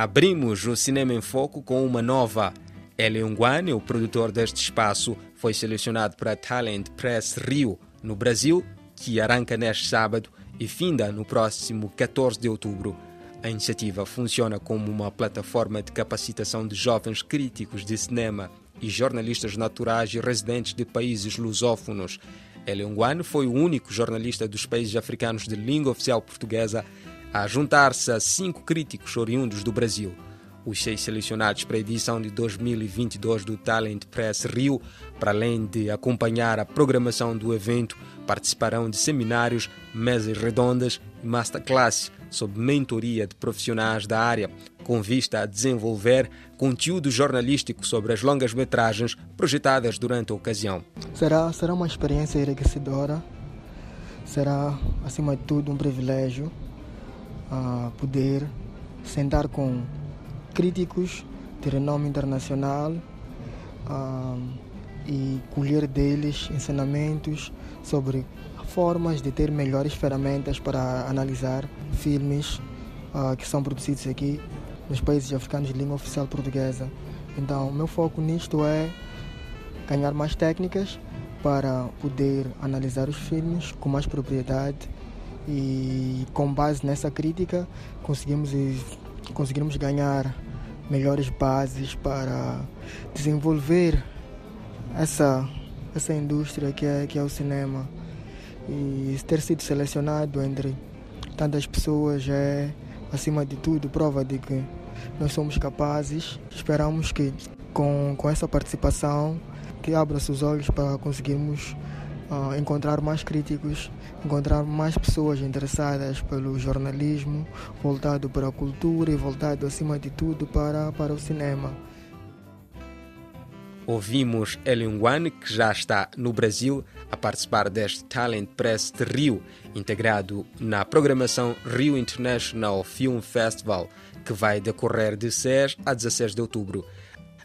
Abrimos o Cinema em Foco com uma nova. Eli Nguane, o produtor deste espaço, foi selecionado para Talent Press Rio, no Brasil, que arranca neste sábado e finda no próximo 14 de outubro. A iniciativa funciona como uma plataforma de capacitação de jovens críticos de cinema e jornalistas naturais e residentes de países lusófonos. Eliongwan foi o único jornalista dos países africanos de língua oficial portuguesa a juntar-se a cinco críticos oriundos do Brasil. Os seis selecionados para a edição de 2022 do Talent Press Rio, para além de acompanhar a programação do evento, participarão de seminários, mesas redondas e masterclass sob mentoria de profissionais da área, com vista a desenvolver conteúdo jornalístico sobre as longas metragens projetadas durante a ocasião. Será, será uma experiência enriquecedora, será, acima de tudo, um privilégio uh, poder sentar com críticos de renome internacional uh, e colher deles ensinamentos sobre formas de ter melhores ferramentas para analisar filmes uh, que são produzidos aqui nos países africanos de língua oficial portuguesa. Então, o meu foco nisto é ganhar mais técnicas para poder analisar os filmes com mais propriedade e com base nessa crítica conseguimos conseguirmos ganhar melhores bases para desenvolver essa essa indústria que é que é o cinema. E ter sido selecionado entre tantas pessoas é acima de tudo prova de que nós somos capazes. Esperamos que com, com essa participação que abra seus olhos para conseguirmos uh, encontrar mais críticos, encontrar mais pessoas interessadas pelo jornalismo, voltado para a cultura e voltado acima de tudo para, para o cinema. Ouvimos Eliungwan, que já está no Brasil a participar deste Talent Press de Rio, integrado na programação Rio International Film Festival, que vai decorrer de 6 a 16 de outubro.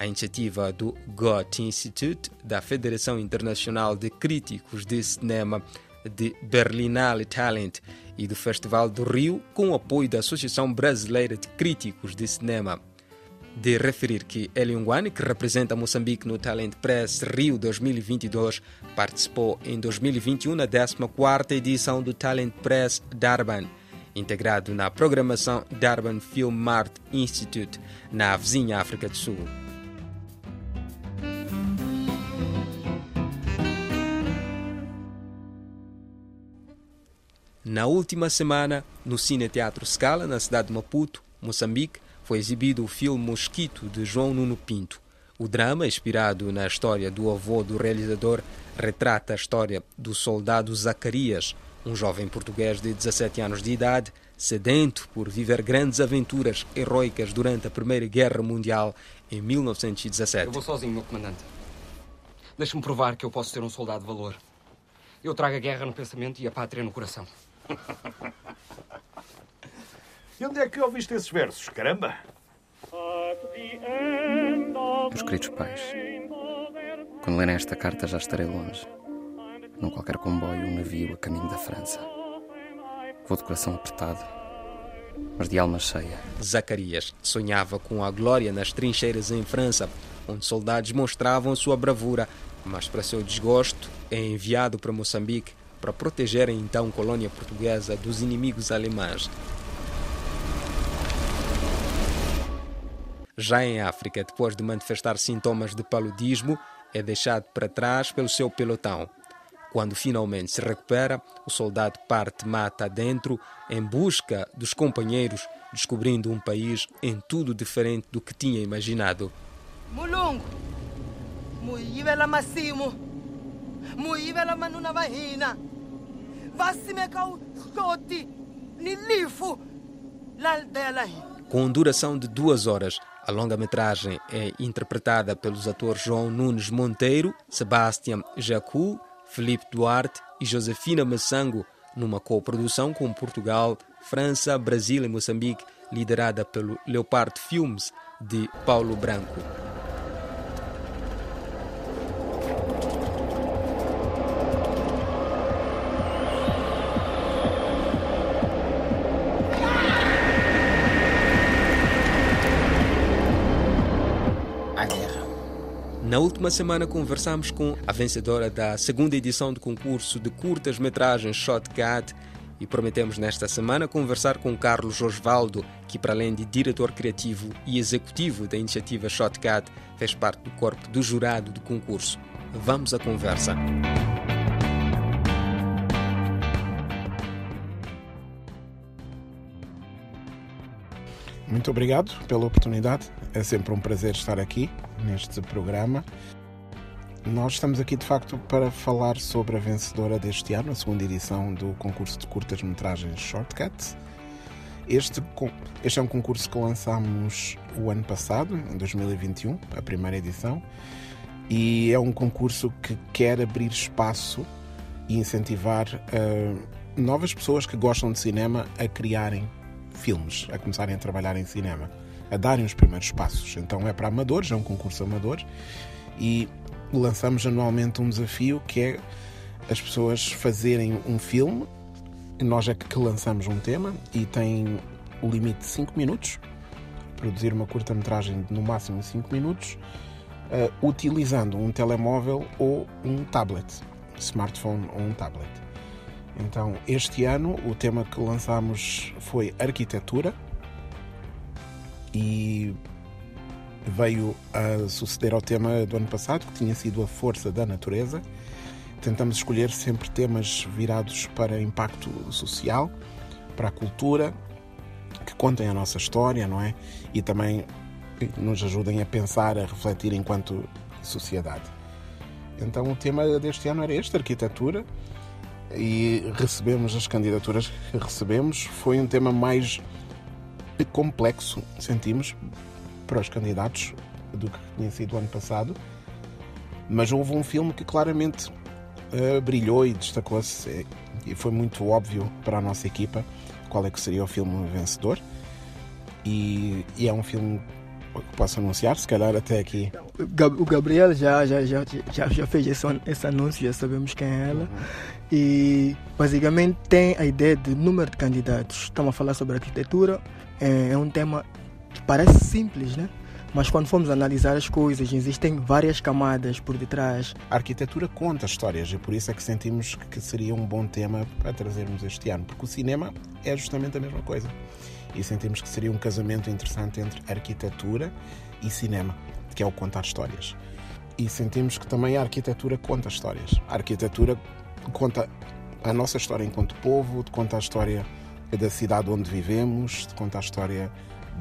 A iniciativa do Goethe Institute, da Federação Internacional de Críticos de Cinema de Berlinale Talent e do Festival do Rio, com o apoio da Associação Brasileira de Críticos de Cinema de referir que Eliungwane, que representa Moçambique no Talent Press Rio 2022, participou em 2021 na 14ª edição do Talent Press Durban, integrado na programação Durban Film Art Institute, na vizinha África do Sul. Na última semana, no Cine Teatro Scala, na cidade de Maputo, Moçambique, foi exibido o filme Mosquito de João Nuno Pinto. O drama, inspirado na história do avô do realizador, retrata a história do soldado Zacarias, um jovem português de 17 anos de idade, sedento por viver grandes aventuras heroicas durante a Primeira Guerra Mundial em 1917. Eu vou sozinho, meu comandante. Deixe-me provar que eu posso ser um soldado de valor. Eu trago a guerra no pensamento e a pátria no coração. E onde é que ouviste esses versos, caramba? Meus queridos pais, quando lerem esta carta já estarei longe, num qualquer comboio ou um navio a caminho da França. Vou de coração apertado, mas de alma cheia. Zacarias sonhava com a glória nas trincheiras em França, onde soldados mostravam sua bravura, mas para seu desgosto é enviado para Moçambique para proteger a então colônia portuguesa dos inimigos alemães. Já em África, depois de manifestar sintomas de paludismo, é deixado para trás pelo seu pelotão. Quando finalmente se recupera, o soldado parte mata adentro em busca dos companheiros, descobrindo um país em tudo diferente do que tinha imaginado. Mulungu, muyivela masimo, muyivela manuna vahina, Com duração de duas horas, a longa-metragem é interpretada pelos atores João Nunes Monteiro, Sebastião Jacu, Felipe Duarte e Josefina Massango, numa coprodução com Portugal, França, Brasil e Moçambique, liderada pelo Leopard Filmes de Paulo Branco. Na última semana conversamos com a vencedora da segunda edição do concurso de curtas-metragens Shotcut e prometemos nesta semana conversar com Carlos Osvaldo, que para além de diretor criativo e executivo da iniciativa Shotcut, fez parte do corpo do jurado do concurso. Vamos à conversa. Muito obrigado pela oportunidade. É sempre um prazer estar aqui neste programa. Nós estamos aqui de facto para falar sobre a vencedora deste ano, a segunda edição do concurso de curtas-metragens Shortcuts. Este, este é um concurso que lançámos o ano passado, em 2021, a primeira edição, e é um concurso que quer abrir espaço e incentivar uh, novas pessoas que gostam de cinema a criarem filmes, a começarem a trabalhar em cinema, a darem os primeiros passos. Então é para amadores, é um concurso amador e lançamos anualmente um desafio que é as pessoas fazerem um filme. Nós é que lançamos um tema e tem o limite de 5 minutos, produzir uma curta-metragem no máximo 5 minutos, uh, utilizando um telemóvel ou um tablet, smartphone ou um tablet. Então, este ano o tema que lançámos foi arquitetura e veio a suceder ao tema do ano passado, que tinha sido a força da natureza. Tentamos escolher sempre temas virados para impacto social, para a cultura, que contem a nossa história, não é? E também nos ajudem a pensar, a refletir enquanto sociedade. Então o tema deste ano era este, arquitetura, e recebemos as candidaturas que recebemos. Foi um tema mais complexo, sentimos, para os candidatos do que tinha sido o ano passado. Mas houve um filme que claramente uh, brilhou e destacou-se e foi muito óbvio para a nossa equipa qual é que seria o filme vencedor. E, e é um filme que posso anunciar, se calhar até aqui. O Gabriel já, já, já, já, já fez esse, esse anúncio, já sabemos quem é ela. Uhum. E basicamente tem a ideia de número de candidatos. Estamos a falar sobre arquitetura, é, é um tema que parece simples, né? Mas quando formos analisar as coisas, existem várias camadas por detrás. A arquitetura conta histórias e por isso é que sentimos que seria um bom tema para trazermos este ano, porque o cinema é justamente a mesma coisa e sentimos que seria um casamento interessante entre arquitetura e cinema, que é o contar histórias. E sentimos que também a arquitetura conta histórias. A arquitetura conta a nossa história enquanto povo, conta a história da cidade onde vivemos, conta a história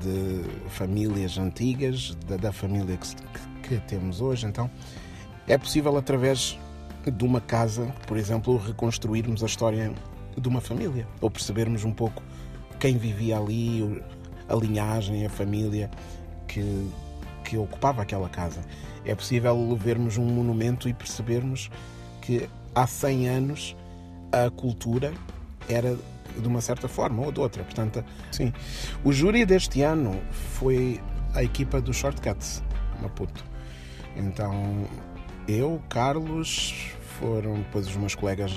de famílias antigas, da, da família que, que, temos hoje. Então, é possível através de uma casa, por exemplo, reconstruirmos a história de uma família, ou percebermos um pouco quem vivia ali, a linhagem, a família que, que ocupava aquela casa. É possível vermos um monumento e percebermos que há 100 anos a cultura era de uma certa forma ou de outra. Portanto, sim. O júri deste ano foi a equipa do Shortcuts, Maputo. Então, eu, Carlos, foram depois os meus colegas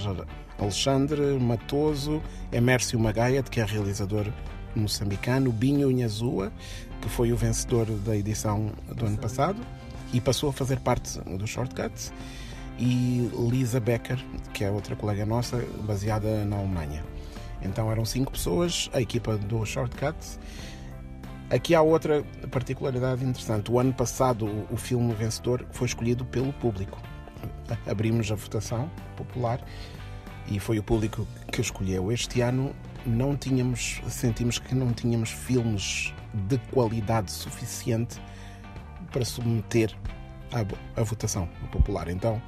Alexandre Matoso, Emércio Magaia, que é realizador moçambicano, Binho Inhazua, que foi o vencedor da edição do ano passado e passou a fazer parte do Shortcuts, e Lisa Becker, que é outra colega nossa, baseada na Alemanha. Então eram cinco pessoas, a equipa do Shortcuts. Aqui há outra particularidade interessante. O ano passado, o filme vencedor foi escolhido pelo público. Abrimos a votação popular e foi o público que escolheu. Este ano não tínhamos, sentimos que não tínhamos filmes de qualidade suficiente para submeter à votação popular. Então,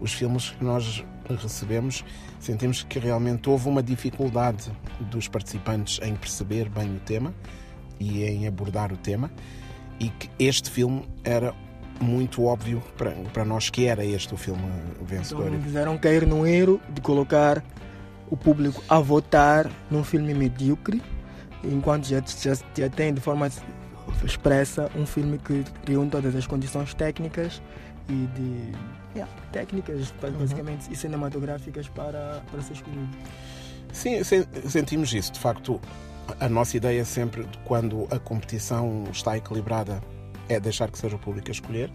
os filmes que nós recebemos, sentimos que realmente houve uma dificuldade dos participantes em perceber bem o tema e em abordar o tema, e que este filme era muito óbvio para, para nós que era este o filme vencedor. Então, fizeram cair no erro de colocar o público a votar num filme medíocre, enquanto já, já, já tem de forma expressa um filme que reúne todas as condições técnicas e de yeah, técnicas basicamente uhum. e cinematográficas para, para ser escolhido. Sim, sentimos isso. De facto, a nossa ideia é sempre, quando a competição está equilibrada é deixar que seja o público a escolher.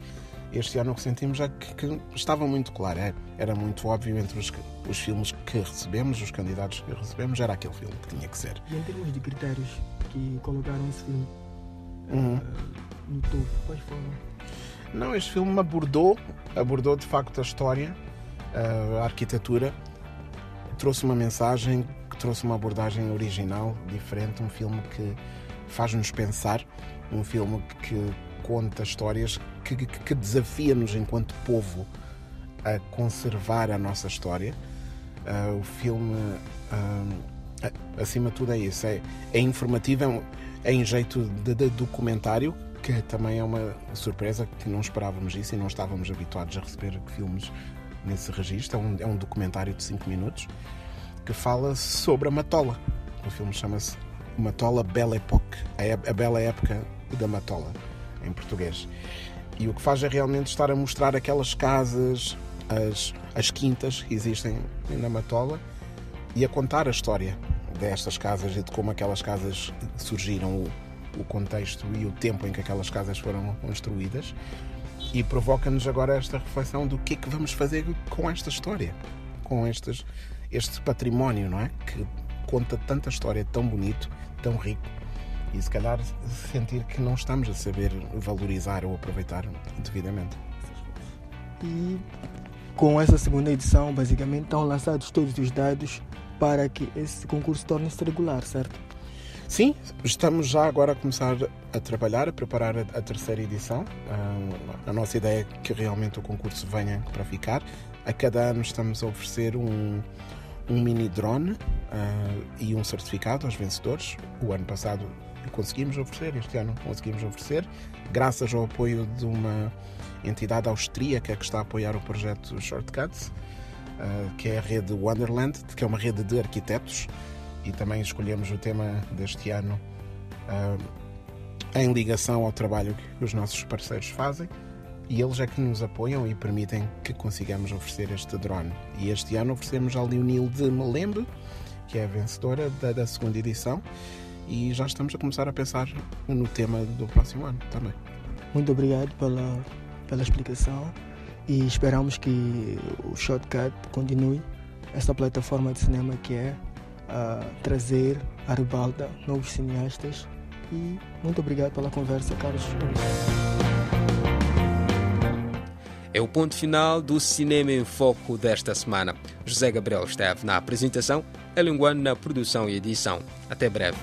Este ano o que sentimos é que, que estava muito claro, é, era muito óbvio entre os, os filmes que recebemos, os candidatos que recebemos, era aquele filme que tinha que ser. E em termos de critérios que colocaram esse filme Uhum. eh, no topo, quais foram? Não, este filme abordou, abordou de facto a história, a arquitetura, trouxe uma mensagem, trouxe uma abordagem original, diferente, um filme que faz-nos pensar, um filme que conta histórias que, que, que desafia-nos enquanto povo a conservar a nossa história. Ah, o filme, a- acima de tudo, é isso: é, é informativo, é, um- é em jeito de, de documentário, que também é uma surpresa que não esperávamos isso e não estávamos habituados a receber filmes nesse registro. É um, é um documentário de 5 minutos que fala sobre a Matola. O filme chama-se Matola Belle Époque a, a Bela Época da Matola, em português. E o que faz é realmente estar a mostrar aquelas casas, as, as quintas que existem na Matola e a contar a história destas casas e de como aquelas casas surgiram, o, contexto e o tempo em que aquelas casas foram construídas. E provoca-nos agora esta reflexão do que é que vamos fazer com esta história, com estes, este património, não é? Que conta tanta história tão bonito, tão rico, e se calhar sentir que não estamos a saber valorizar ou aproveitar devidamente. E com essa segunda edição, basicamente, estão lançados todos os dados para que esse concurso torne-se regular, certo? Sim, estamos já agora a começar a trabalhar, a preparar a, terceira edição. Ah, a nossa ideia é que realmente o concurso venha para ficar. A cada ano estamos a oferecer um, um mini drone ah, e um certificado aos vencedores. O ano passado conseguimos oferecer, este ano conseguimos oferecer, graças ao apoio de uma entidade austríaca que está a apoiar o projeto Shortcuts, que é a rede Wonderland, que é uma rede de arquitetos e também escolhemos o tema deste ano ah, em ligação ao trabalho que os nossos parceiros fazem e eles é que nos apoiam e permitem que consigamos oferecer este drone. E este ano oferecemos a Leonil de Melembe, que é a vencedora da, da segunda edição, e já estamos a começar a pensar no tema do próximo ano também. Muito obrigado pela, pela explicação e esperamos que o Shortcut continue essa plataforma de cinema que é a trazer à ribalda novos cineastas e muito obrigado pela conversa, Carlos. É o ponto final do Cinema em Foco desta semana. José Gabriel esteve na apresentação, a Linguano na produção e edição. Até breve.